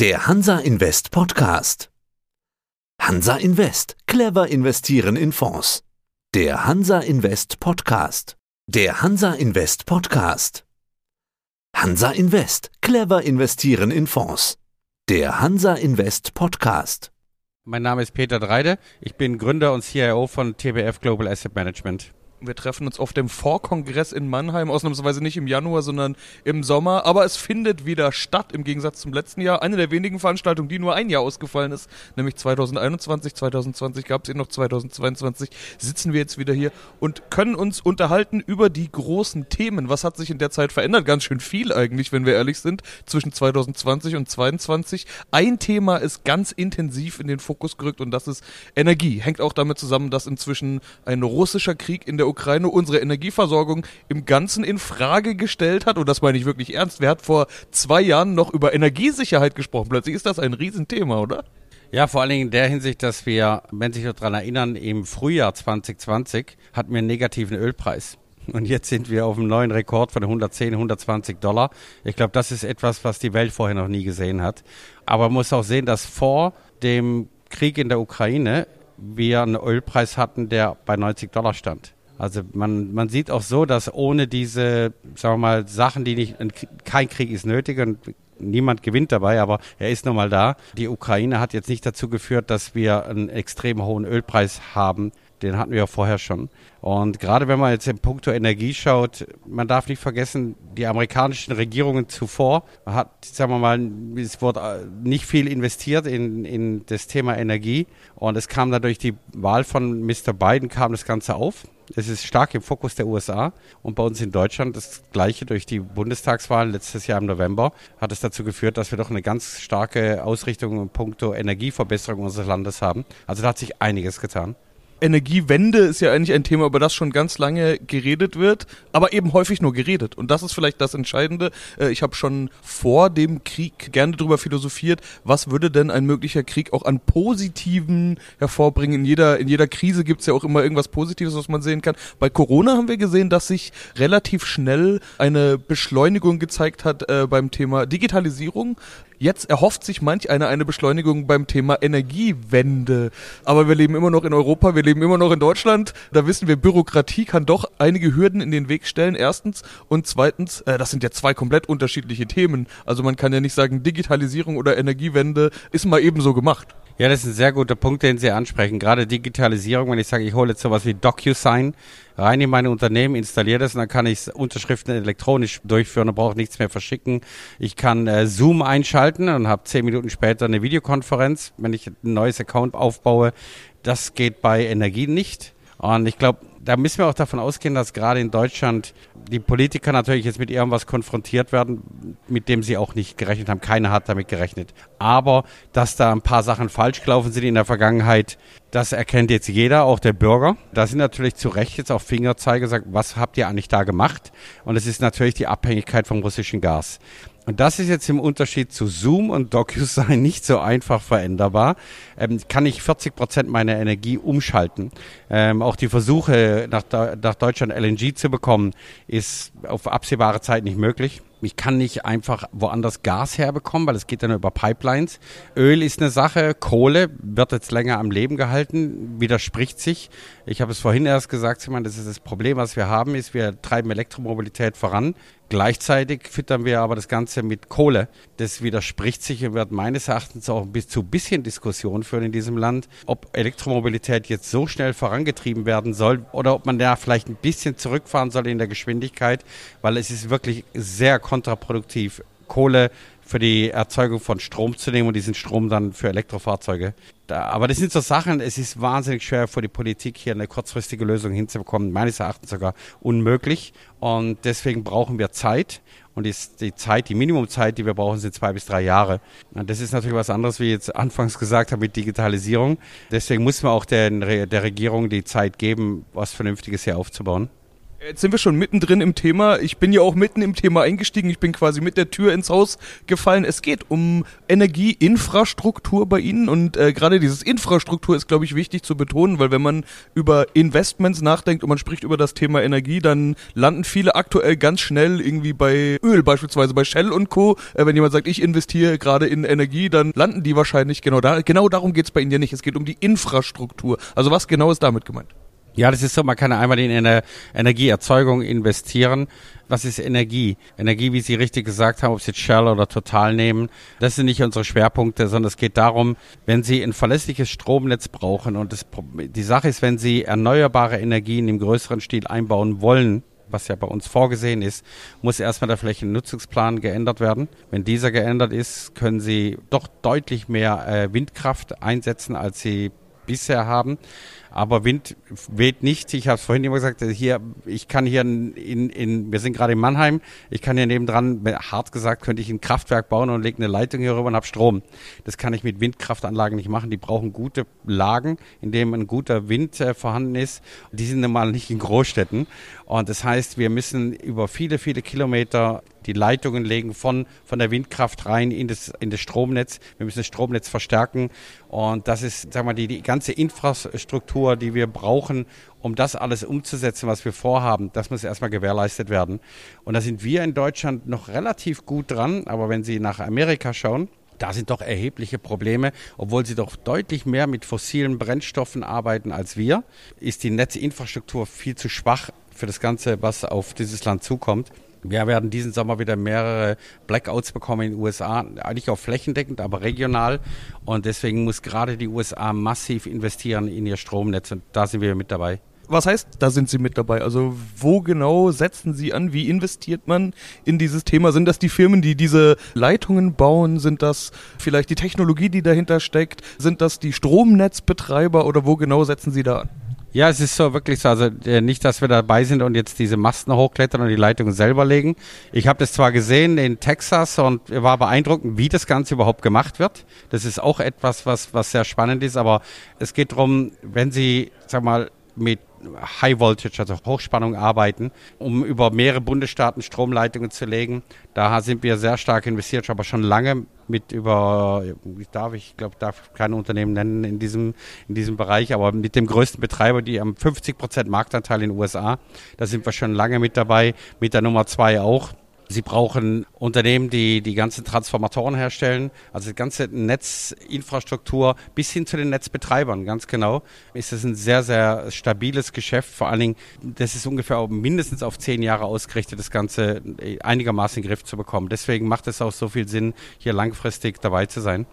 Der Hansa Invest Podcast. Hansa Invest. Clever investieren in Fonds. Der Hansa Invest Podcast. Der Hansa Invest Podcast. Hansa Invest. Clever investieren in Fonds. Der Hansa Invest Podcast. Mein Name ist Peter Dreide. Ich bin Gründer und CIO von TBF Global Asset Management. Wir treffen uns auf dem Vorkongress in Mannheim, ausnahmsweise nicht im Januar, sondern im Sommer. Aber es findet wieder statt, im Gegensatz zum letzten Jahr. Eine der wenigen Veranstaltungen, die nur ein Jahr ausgefallen ist, nämlich 2021. 2020 gab es eben noch 2022. Sitzen wir jetzt wieder hier und können uns unterhalten über die großen Themen. Was hat sich in der Zeit verändert? Ganz schön viel eigentlich, wenn wir ehrlich sind, zwischen 2020 und 2022. Ein Thema ist ganz intensiv in den Fokus gerückt und das ist Energie. Hängt auch damit zusammen, dass inzwischen ein russischer Krieg in der Ukraine unsere Energieversorgung im Ganzen in Frage gestellt hat. Und das meine ich wirklich ernst. Wer hat vor zwei Jahren noch über Energiesicherheit gesprochen? Plötzlich ist das ein Riesenthema, oder? Ja, vor allen Dingen in der Hinsicht, dass wir, wenn Sie sich daran erinnern, im Frühjahr 2020 hatten wir einen negativen Ölpreis. Und jetzt sind wir auf einem neuen Rekord von 110, 120 Dollar. Ich glaube, das ist etwas, was die Welt vorher noch nie gesehen hat. Aber man muss auch sehen, dass vor dem Krieg in der Ukraine wir einen Ölpreis hatten, der bei 90 Dollar stand. Also man, man sieht auch so, dass ohne diese, sagen wir mal, Sachen, die nicht, kein Krieg ist nötig und niemand gewinnt dabei, aber er ist nun mal da. Die Ukraine hat jetzt nicht dazu geführt, dass wir einen extrem hohen Ölpreis haben. Den hatten wir ja vorher schon. Und gerade wenn man jetzt im Punkto Energie schaut, man darf nicht vergessen, die amerikanischen Regierungen zuvor hat, sagen wir mal, es wurde nicht viel investiert in, in das Thema Energie. Und es kam dadurch die Wahl von Mr. Biden kam das Ganze auf. Es ist stark im Fokus der USA und bei uns in Deutschland das Gleiche durch die Bundestagswahl letztes Jahr im November hat es dazu geführt, dass wir doch eine ganz starke Ausrichtung in puncto Energieverbesserung unseres Landes haben. Also da hat sich einiges getan. Energiewende ist ja eigentlich ein Thema, über das schon ganz lange geredet wird, aber eben häufig nur geredet. Und das ist vielleicht das Entscheidende. Äh, ich habe schon vor dem Krieg gerne darüber philosophiert, was würde denn ein möglicher Krieg auch an Positiven hervorbringen. In jeder, in jeder Krise gibt es ja auch immer irgendwas Positives, was man sehen kann. Bei Corona haben wir gesehen, dass sich relativ schnell eine Beschleunigung gezeigt hat äh, beim Thema Digitalisierung. Jetzt erhofft sich manch einer eine Beschleunigung beim Thema Energiewende. Aber wir leben immer noch in Europa, wir leben immer noch in Deutschland. Da wissen wir, Bürokratie kann doch einige Hürden in den Weg stellen, erstens. Und zweitens, äh, das sind ja zwei komplett unterschiedliche Themen. Also man kann ja nicht sagen, Digitalisierung oder Energiewende ist mal ebenso gemacht. Ja, das ist ein sehr guter Punkt, den Sie ansprechen. Gerade Digitalisierung, wenn ich sage, ich hole jetzt sowas wie DocuSign rein in meine Unternehmen, installiere das und dann kann ich Unterschriften elektronisch durchführen und brauche nichts mehr verschicken. Ich kann äh, Zoom einschalten und habe zehn Minuten später eine Videokonferenz, wenn ich ein neues Account aufbaue. Das geht bei Energie nicht. Und ich glaube, da müssen wir auch davon ausgehen, dass gerade in Deutschland die Politiker natürlich jetzt mit irgendwas konfrontiert werden, mit dem sie auch nicht gerechnet haben. Keiner hat damit gerechnet. Aber dass da ein paar Sachen falsch gelaufen sind in der Vergangenheit, das erkennt jetzt jeder, auch der Bürger. Da sind natürlich zu Recht jetzt auch Fingerzeige gesagt, was habt ihr eigentlich da gemacht? Und es ist natürlich die Abhängigkeit vom russischen Gas. Und das ist jetzt im Unterschied zu Zoom und DocuSign nicht so einfach veränderbar. Ähm, kann ich 40 Prozent meiner Energie umschalten. Ähm, auch die Versuche, nach, nach Deutschland LNG zu bekommen, ist auf absehbare Zeit nicht möglich. Ich kann nicht einfach woanders Gas herbekommen, weil es geht dann über Pipelines. Öl ist eine Sache, Kohle wird jetzt länger am Leben gehalten, widerspricht sich. Ich habe es vorhin erst gesagt, Simon, das ist das Problem, was wir haben, ist, wir treiben Elektromobilität voran. Gleichzeitig füttern wir aber das Ganze mit Kohle. Das widerspricht sich und wird meines Erachtens auch bis zu bisschen Diskussion führen in diesem Land, ob Elektromobilität jetzt so schnell vorangetrieben werden soll oder ob man da vielleicht ein bisschen zurückfahren soll in der Geschwindigkeit, weil es ist wirklich sehr kontraproduktiv, Kohle für die Erzeugung von Strom zu nehmen und diesen Strom dann für Elektrofahrzeuge. Da, aber das sind so Sachen, es ist wahnsinnig schwer für die Politik hier eine kurzfristige Lösung hinzubekommen, meines Erachtens sogar unmöglich. Und deswegen brauchen wir Zeit. Und die, Zeit, die Minimumzeit, die wir brauchen, sind zwei bis drei Jahre. Und das ist natürlich was anderes, wie ich jetzt anfangs gesagt habe, mit Digitalisierung. Deswegen muss man auch der, der Regierung die Zeit geben, was Vernünftiges hier aufzubauen. Jetzt sind wir schon mittendrin im Thema. Ich bin ja auch mitten im Thema eingestiegen. Ich bin quasi mit der Tür ins Haus gefallen. Es geht um Energieinfrastruktur bei Ihnen und äh, gerade dieses Infrastruktur ist, glaube ich, wichtig zu betonen, weil wenn man über Investments nachdenkt und man spricht über das Thema Energie, dann landen viele aktuell ganz schnell irgendwie bei Öl, beispielsweise bei Shell und Co. Äh, wenn jemand sagt, ich investiere gerade in Energie, dann landen die wahrscheinlich genau da. Genau darum geht es bei Ihnen ja nicht. Es geht um die Infrastruktur. Also was genau ist damit gemeint? Ja, das ist so, man kann einmal in eine Energieerzeugung investieren. Was ist Energie? Energie, wie Sie richtig gesagt haben, ob Sie Shell oder Total nehmen, das sind nicht unsere Schwerpunkte, sondern es geht darum, wenn Sie ein verlässliches Stromnetz brauchen und das, die Sache ist, wenn Sie erneuerbare Energien im größeren Stil einbauen wollen, was ja bei uns vorgesehen ist, muss erstmal der Flächennutzungsplan geändert werden. Wenn dieser geändert ist, können Sie doch deutlich mehr äh, Windkraft einsetzen, als Sie bisher haben. Aber Wind weht nicht. Ich habe es vorhin immer gesagt, hier, ich kann hier in, in, wir sind gerade in Mannheim, ich kann hier nebendran, hart gesagt, könnte ich ein Kraftwerk bauen und lege eine Leitung hier rüber und habe Strom. Das kann ich mit Windkraftanlagen nicht machen. Die brauchen gute Lagen, in denen ein guter Wind äh, vorhanden ist. Die sind normal nicht in Großstädten. Und das heißt, wir müssen über viele, viele Kilometer die Leitungen legen von, von der Windkraft rein in das, in das Stromnetz. Wir müssen das Stromnetz verstärken. Und das ist, sagen wir mal, die, die ganze Infrastruktur, die wir brauchen, um das alles umzusetzen, was wir vorhaben. Das muss erstmal gewährleistet werden. Und da sind wir in Deutschland noch relativ gut dran. Aber wenn Sie nach Amerika schauen, da sind doch erhebliche Probleme, obwohl sie doch deutlich mehr mit fossilen Brennstoffen arbeiten als wir, ist die Netzinfrastruktur viel zu schwach für das Ganze, was auf dieses Land zukommt. Wir werden diesen Sommer wieder mehrere Blackouts bekommen in den USA, nicht auch flächendeckend, aber regional. Und deswegen muss gerade die USA massiv investieren in ihr Stromnetz und da sind wir mit dabei. Was heißt, da sind Sie mit dabei? Also wo genau setzen Sie an? Wie investiert man in dieses Thema? Sind das die Firmen, die diese Leitungen bauen? Sind das vielleicht die Technologie, die dahinter steckt? Sind das die Stromnetzbetreiber oder wo genau setzen Sie da an? Ja, es ist so wirklich so. Also äh, nicht, dass wir dabei sind und jetzt diese Masten hochklettern und die Leitungen selber legen. Ich habe das zwar gesehen in Texas und war beeindruckend, wie das Ganze überhaupt gemacht wird. Das ist auch etwas, was, was sehr spannend ist. Aber es geht darum, wenn Sie, sag mal, mit High Voltage, also Hochspannung arbeiten, um über mehrere Bundesstaaten Stromleitungen zu legen. Da sind wir sehr stark investiert, aber schon lange mit über, darf, ich glaube, darf keine Unternehmen nennen in diesem, in diesem Bereich, aber mit dem größten Betreiber, die haben 50 Prozent Marktanteil in den USA. Da sind wir schon lange mit dabei, mit der Nummer zwei auch. Sie brauchen Unternehmen, die die ganzen Transformatoren herstellen, also die ganze Netzinfrastruktur bis hin zu den Netzbetreibern, ganz genau. Ist es ein sehr, sehr stabiles Geschäft. Vor allen Dingen, das ist ungefähr mindestens auf zehn Jahre ausgerichtet, das Ganze einigermaßen in den Griff zu bekommen. Deswegen macht es auch so viel Sinn, hier langfristig dabei zu sein.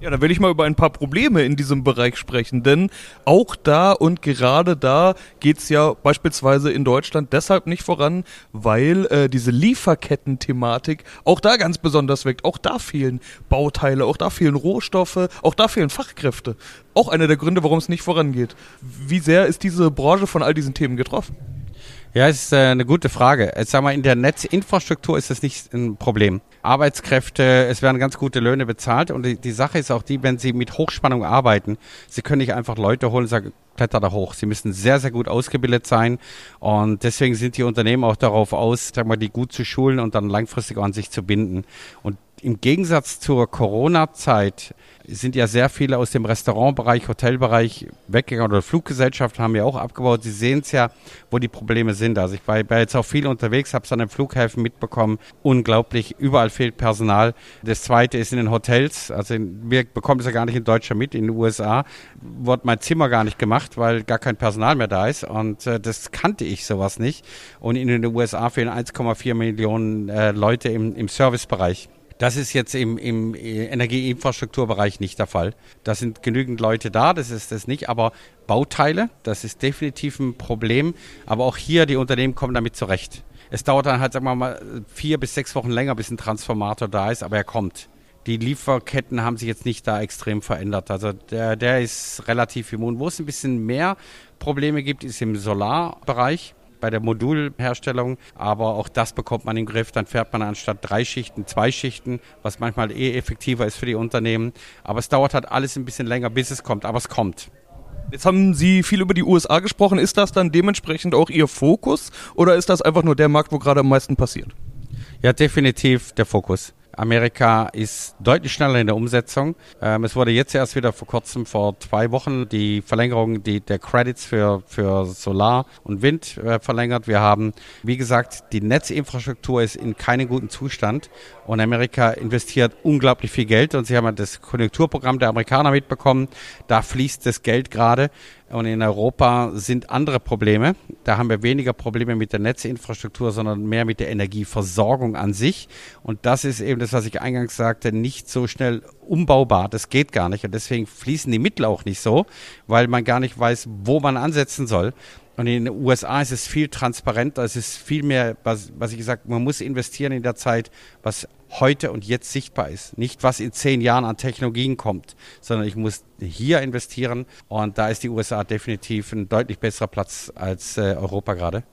Ja, da will ich mal über ein paar Probleme in diesem Bereich sprechen, denn auch da und gerade da geht's ja beispielsweise in Deutschland deshalb nicht voran, weil äh, diese Lieferketten-Thematik auch da ganz besonders wirkt. Auch da fehlen Bauteile, auch da fehlen Rohstoffe, auch da fehlen Fachkräfte. Auch einer der Gründe, warum es nicht vorangeht. Wie sehr ist diese Branche von all diesen Themen getroffen? Ja, ist äh, eine gute Frage. Jetzt sagen wir, in der Netzinfrastruktur ist das nicht ein Problem. Arbeitskräfte, es werden ganz gute Löhne bezahlt und die, die Sache ist auch die, wenn Sie mit Hochspannung arbeiten, Sie können nicht einfach Leute holen und sagen, kletter da hoch. Sie müssen sehr, sehr gut ausgebildet sein und deswegen sind die Unternehmen auch darauf aus, sagen wir, die gut zu schulen und dann langfristig an sich zu binden. Und im Gegensatz zur Corona-Zeit sind ja sehr viele aus dem Restaurantbereich, Hotelbereich weggegangen oder Fluggesellschaften haben ja auch abgebaut. Sie sehen es ja, wo die Probleme sind. Also ich war, jetzt auch viel unterwegs, habe es an den Flughäfen mitbekommen. Unglaublich, überall fehlt Personal. Das zweite ist in den Hotels. Also wir bekommen es ja gar nicht in Deutschland mit. In den USA wurde mein Zimmer gar nicht gemacht, weil gar kein Personal mehr da ist. Und äh, das kannte ich sowas nicht. Und in den USA fehlen 1,4 Millionen äh, Leute im, im Servicebereich. Das ist jetzt im, im Energieinfrastrukturbereich nicht der Fall. Da sind genügend Leute da, das ist das nicht, aber Bauteile, das ist definitiv ein Problem. Aber auch hier, die Unternehmen kommen damit zurecht. Es dauert dann halt, sagen wir mal, vier bis sechs Wochen länger, bis ein Transformator da ist, aber er kommt. Die Lieferketten haben sich jetzt nicht da extrem verändert. Also der, der ist relativ immun. Wo es ein bisschen mehr Probleme gibt, ist im Solarbereich bei der Modulherstellung. Aber auch das bekommt man den Griff. Dann fährt man anstatt drei Schichten zwei Schichten, was manchmal eh effektiver ist für die Unternehmen. Aber es dauert halt alles ein bisschen länger, bis es kommt. Aber es kommt. Jetzt haben Sie viel über die USA gesprochen. Ist das dann dementsprechend auch Ihr Fokus oder ist das einfach nur der Markt, wo gerade am meisten passiert? Ja, definitiv der Fokus. Amerika ist deutlich schneller in der Umsetzung. Ähm, es wurde jetzt erst wieder vor kurzem, vor zwei Wochen, die Verlängerung die, der Credits für, für Solar und Wind äh, verlängert. Wir haben, wie gesagt, die Netzinfrastruktur ist in keinem guten Zustand und Amerika investiert unglaublich viel Geld und Sie haben das Konjunkturprogramm der Amerikaner mitbekommen. Da fließt das Geld gerade. Und in Europa sind andere Probleme. Da haben wir weniger Probleme mit der Netzinfrastruktur, sondern mehr mit der Energieversorgung an sich. Und das ist eben das, was ich eingangs sagte, nicht so schnell umbaubar. Das geht gar nicht. Und deswegen fließen die Mittel auch nicht so, weil man gar nicht weiß, wo man ansetzen soll. Und in den USA ist es viel transparenter, es ist viel mehr, was, was ich gesagt man muss investieren in der Zeit, was heute und jetzt sichtbar ist. Nicht, was in zehn Jahren an Technologien kommt, sondern ich muss hier investieren. Und da ist die USA definitiv ein deutlich besserer Platz als äh, Europa gerade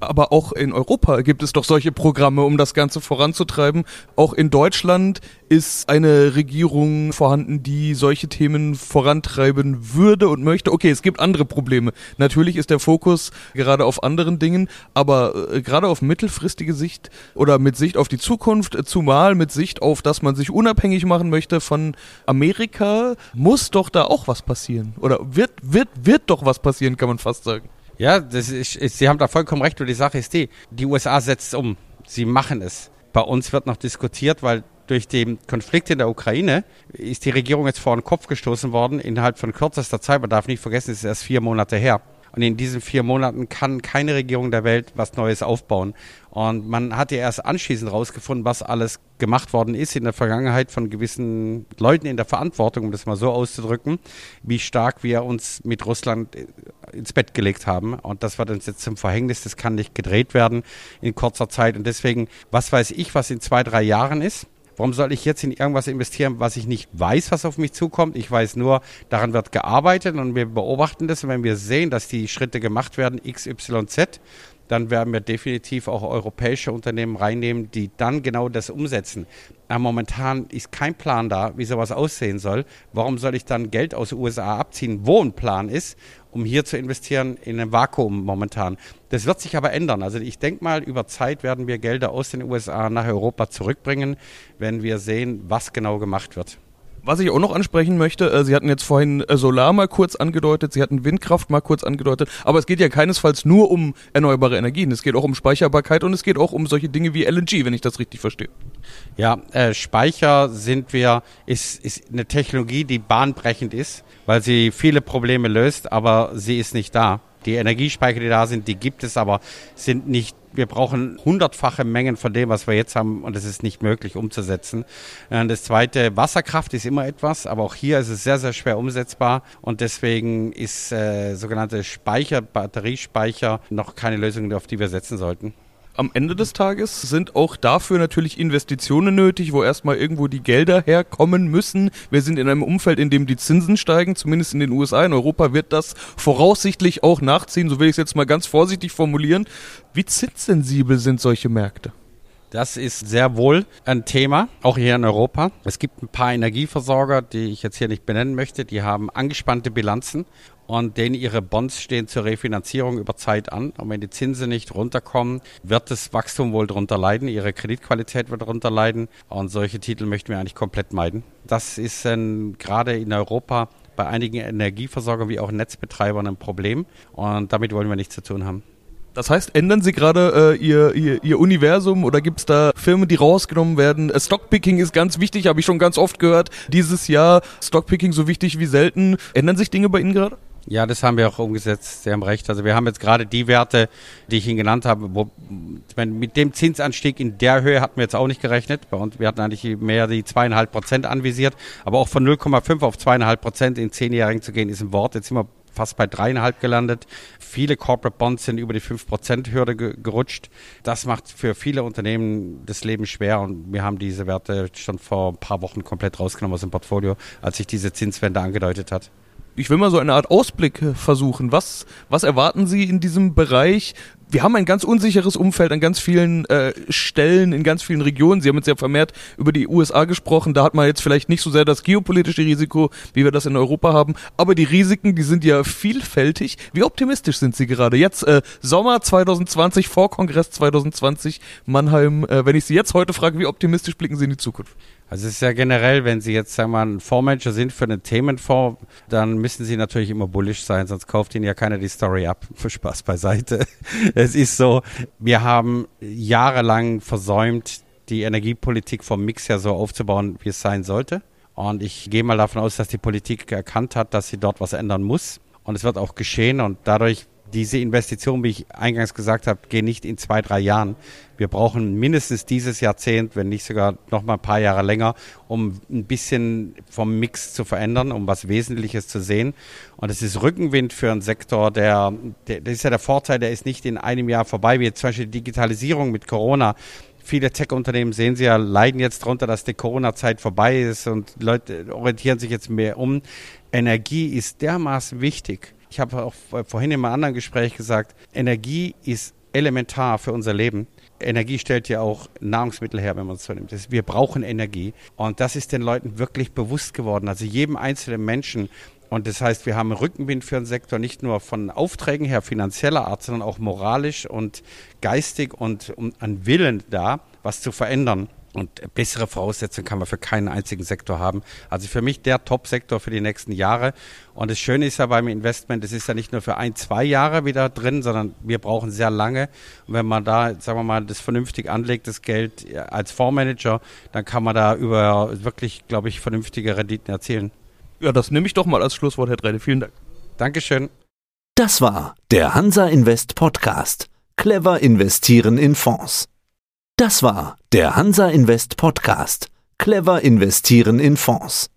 aber auch in Europa gibt es doch solche Programme, um das Ganze voranzutreiben. Auch in Deutschland ist eine Regierung vorhanden, die solche Themen vorantreiben würde und möchte. Okay, es gibt andere Probleme. Natürlich ist der Fokus gerade auf anderen Dingen, aber äh, gerade auf mittelfristige Sicht oder mit Sicht auf die Zukunft, zumal mit Sicht auf, dass man sich unabhängig machen möchte von Amerika, muss doch da auch was passieren. Oder wird, wird, wird doch was passieren, kann man fast sagen. Ja, das ist, ist, Sie haben da vollkommen recht. Und die Sache ist die, die USA setzt um. Sie machen es. Bei uns wird noch diskutiert, weil durch den Konflikt in der Ukraine ist die Regierung jetzt vor den Kopf gestoßen worden innerhalb von kürzester Zeit. Man darf nicht vergessen, es ist erst vier Monate her. Und in diesen vier Monaten kann keine Regierung der Welt was Neues aufbauen. Und man hat ja erst anschließend herausgefunden, was alles gemacht worden ist in der Vergangenheit von gewissen Leuten in der Verantwortung, um das mal so auszudrücken, wie stark wir uns mit Russland äh, ins Bett gelegt haben. Und das wird uns jetzt zum Verhängnis. Das kann nicht gedreht werden in kurzer Zeit. Und deswegen, was weiß ich, was in zwei, drei Jahren ist? Warum soll ich jetzt in irgendwas investieren, was ich nicht weiß, was auf mich zukommt? Ich weiß nur, daran wird gearbeitet und wir beobachten das. Und wenn wir sehen, dass die Schritte gemacht werden, X, Y, Z, dann werden wir definitiv auch europäische Unternehmen reinnehmen, die dann genau das umsetzen. Aber momentan ist kein Plan da, wie sowas aussehen soll. Warum soll ich dann Geld aus den USA abziehen, wo ein Plan ist, um hier zu investieren in ein Vakuum momentan? Das wird sich aber ändern. Also ich denke mal, über Zeit werden wir Gelder aus den USA nach Europa zurückbringen, wenn wir sehen, was genau gemacht wird. Was ich auch noch ansprechen möchte, äh, Sie hatten jetzt vorhin äh, Solar mal kurz angedeutet, Sie hatten Windkraft mal kurz angedeutet, aber es geht ja keinesfalls nur um erneuerbare Energien, es geht auch um Speicherbarkeit und es geht auch um solche Dinge wie LNG, wenn ich das richtig verstehe. Ja, äh, Speicher sind wir, ist, ist eine Technologie, die bahnbrechend ist, weil sie viele Probleme löst, aber sie ist nicht da. Die Energiespeicher, die da sind, die gibt es, aber sind nicht wir brauchen hundertfache Mengen von dem, was wir jetzt haben, und es ist nicht möglich umzusetzen. Äh, das zweite, Wasserkraft ist immer etwas, aber auch hier ist es sehr, sehr schwer umsetzbar und deswegen ist äh, sogenannte Speicher, Batteriespeicher noch keine Lösung, auf die wir setzen sollten am Ende des Tages sind auch dafür natürlich Investitionen nötig, wo erstmal irgendwo die Gelder herkommen müssen. Wir sind in einem Umfeld, in dem die Zinsen steigen, zumindest in den USA. In Europa wird das voraussichtlich auch nachziehen, so will ich es jetzt mal ganz vorsichtig formulieren. Wie zinssensibel sind solche Märkte? Das ist sehr wohl ein Thema, auch hier in Europa. Es gibt ein paar Energieversorger, die ich jetzt hier nicht benennen möchte, die haben angespannte Bilanzen und denen ihre Bonds stehen zur Refinanzierung über Zeit an. Und wenn die Zinsen nicht runterkommen, wird das Wachstum wohl darunter leiden, ihre Kreditqualität wird darunter leiden. Und solche Titel möchten wir eigentlich komplett meiden. Das ist ähm, gerade in Europa bei einigen Energieversorgern wie auch Netzbetreibern ein Problem. Und damit wollen wir nichts zu tun haben. Das heißt, ändern Sie gerade äh, ihr, ihr, ihr Universum oder gibt es da Firmen, die rausgenommen werden? Äh, Stockpicking ist ganz wichtig, habe ich schon ganz oft gehört. Dieses Jahr Stockpicking so wichtig wie selten. Ändern sich Dinge bei Ihnen gerade? Ja, das haben wir auch umgesetzt. Sie haben recht. Also wir haben jetzt gerade die Werte, die ich Ihnen genannt habe, wo, mit dem Zinsanstieg in der Höhe hatten wir jetzt auch nicht gerechnet. Bei uns, wir hatten eigentlich mehr die zweieinhalb Prozent anvisiert. Aber auch von 0,5 auf zweieinhalb Prozent in zehnjährigen zu gehen, ist ein Wort. Jetzt sind wir fast bei dreieinhalb gelandet. Viele Corporate Bonds sind über die 5%-Hürde ge gerutscht. Das macht für viele Unternehmen das Leben schwer und wir haben diese Werte schon vor ein paar Wochen komplett rausgenommen aus dem Portfolio, als sich diese Zinswende angedeutet hat. Ich will mal so eine Art Ausblick äh, versuchen. Was, was erwarten Sie in diesem Bereich? wir haben ein ganz unsicheres Umfeld an ganz vielen äh, Stellen, in ganz vielen Regionen. Sie haben jetzt ja vermehrt über die USA gesprochen. Da hat man jetzt vielleicht nicht so sehr das geopolitische Risiko, wie wir das in Europa haben. Aber die Risiken, die sind ja vielfältig. Wie optimistisch sind Sie gerade? Jetzt äh, Sommer 2020, vor Kongress 2020, Mannheim. Äh, wenn ich Sie jetzt heute frage, wie optimistisch blicken Sie in die Zukunft? Also es ist ja generell, wenn Sie jetzt sagen wir mal ein Fondsmanager sind für einen Themenfonds, dann müssen Sie natürlich immer bullish sein, sonst kauft Ihnen ja keiner die Story ab. Für Spaß beiseite. Es ist so, wir haben jahrelang versäumt, die Energiepolitik vom Mix her so aufzubauen, wie es sein sollte. Und ich gehe mal davon aus, dass die Politik erkannt hat, dass sie dort was ändern muss. Und es wird auch geschehen. Und dadurch diese Investition, wie ich eingangs gesagt habe, gehen nicht in zwei, drei Jahren. Wir brauchen mindestens dieses Jahrzehnt, wenn nicht sogar noch mal ein paar Jahre länger, um ein bisschen vom Mix zu verändern, um was Wesentliches zu sehen. Und es ist Rückenwind für einen Sektor, der, der, das ist ja der Vorteil, der ist nicht in einem Jahr vorbei, wie zum Beispiel die Digitalisierung mit Corona viele Tech-Unternehmen sehen Sie ja, leiden jetzt darunter, dass die Corona-Zeit vorbei ist und Leute orientieren sich jetzt mehr um. Energie ist dermaßen wichtig. Ich habe auch vorhin in einem anderen Gespräch gesagt, Energie ist elementar für unser Leben. Energie stellt ja auch Nahrungsmittel her, wenn man es so nimmt. Wir brauchen Energie. Und das ist den Leuten wirklich bewusst geworden. Also jedem einzelnen Menschen. Und das heißt, wir haben Rückenwind für den Sektor nicht nur von Aufträgen her finanzieller Art, sondern auch moralisch und geistig und, und an Willen da, was zu verändern. Und bessere Voraussetzungen kann man für keinen einzigen Sektor haben. Also für mich der Top-Sektor für die nächsten Jahre. Und das Schöne ist ja beim Investment, es ist ja nicht nur für ein, zwei Jahre wieder drin, sondern wir brauchen sehr lange. Und wenn man da, sagen wir mal, das vernünftig anlegt, das Geld als Fondsmanager, dann kann man da über wirklich, glaube ich, vernünftige Renditen erzielen. Ja, das nehme ich doch mal als Schlusswort, Herr Dreide. Vielen Dank. Dankeschön. Das war der Hansa Invest Podcast. Clever investieren in Fonds. Das war der Hansa Invest Podcast. Clever investieren in Fonds.